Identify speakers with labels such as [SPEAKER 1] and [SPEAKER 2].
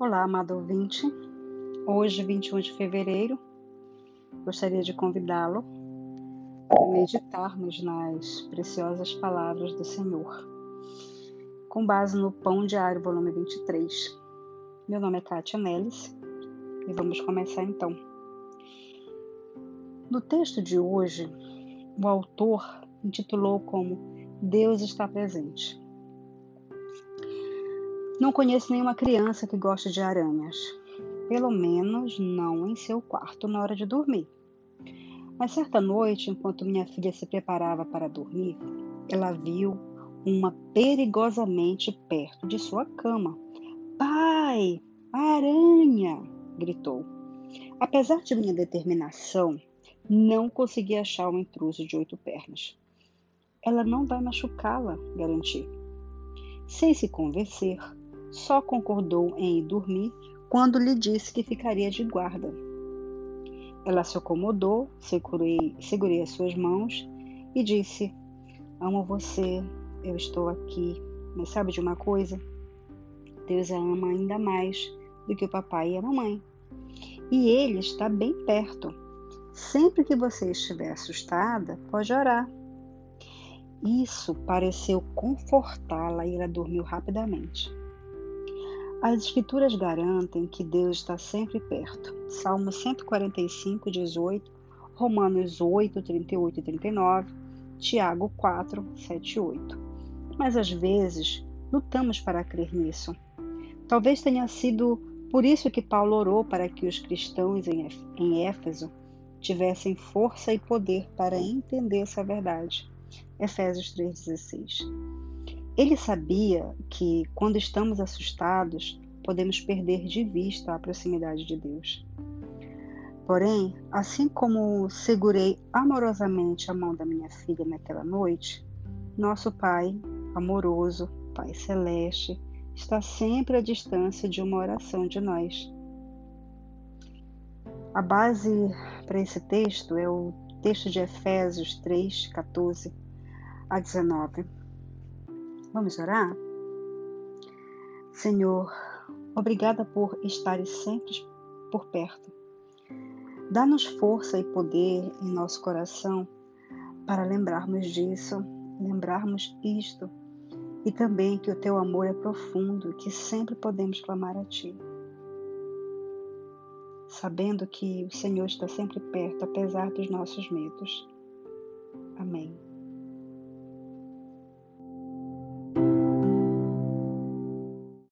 [SPEAKER 1] Olá, amado ouvinte. Hoje, 21 de fevereiro, gostaria de convidá-lo a meditarmos nas preciosas palavras do Senhor, com base no Pão Diário, volume 23. Meu nome é Kátia Nelis e vamos começar então. No texto de hoje, o autor intitulou como Deus está presente. Não conheço nenhuma criança que goste de aranhas, pelo menos não em seu quarto na hora de dormir. Mas certa noite, enquanto minha filha se preparava para dormir, ela viu uma perigosamente perto de sua cama. Pai, aranha! gritou. Apesar de minha determinação, não consegui achar um intruso de oito pernas. Ela não vai machucá-la, garanti. Sem se convencer, só concordou em ir dormir quando lhe disse que ficaria de guarda. Ela se acomodou, segurei, segurei as suas mãos e disse: Amo você, eu estou aqui. Mas sabe de uma coisa? Deus a ama ainda mais do que o papai e a mamãe. E ele está bem perto. Sempre que você estiver assustada, pode orar. Isso pareceu confortá-la e ela dormiu rapidamente. As Escrituras garantem que Deus está sempre perto. Salmo 145, 18, Romanos 8, 38 e 39, Tiago 4, 7 e 8. Mas às vezes lutamos para crer nisso. Talvez tenha sido por isso que Paulo orou para que os cristãos em Éfeso tivessem força e poder para entender essa verdade. Efésios 3,16. Ele sabia que, quando estamos assustados, podemos perder de vista a proximidade de Deus. Porém, assim como segurei amorosamente a mão da minha filha naquela noite, nosso Pai, amoroso, Pai Celeste, está sempre à distância de uma oração de nós. A base para esse texto é o texto de Efésios 3, 14 a 19 Vamos orar? Senhor, obrigada por estares sempre por perto. Dá-nos força e poder em nosso coração para lembrarmos disso, lembrarmos isto e também que o teu amor é profundo e que sempre podemos clamar a ti. Sabendo que o Senhor está sempre perto, apesar dos nossos medos. Amém.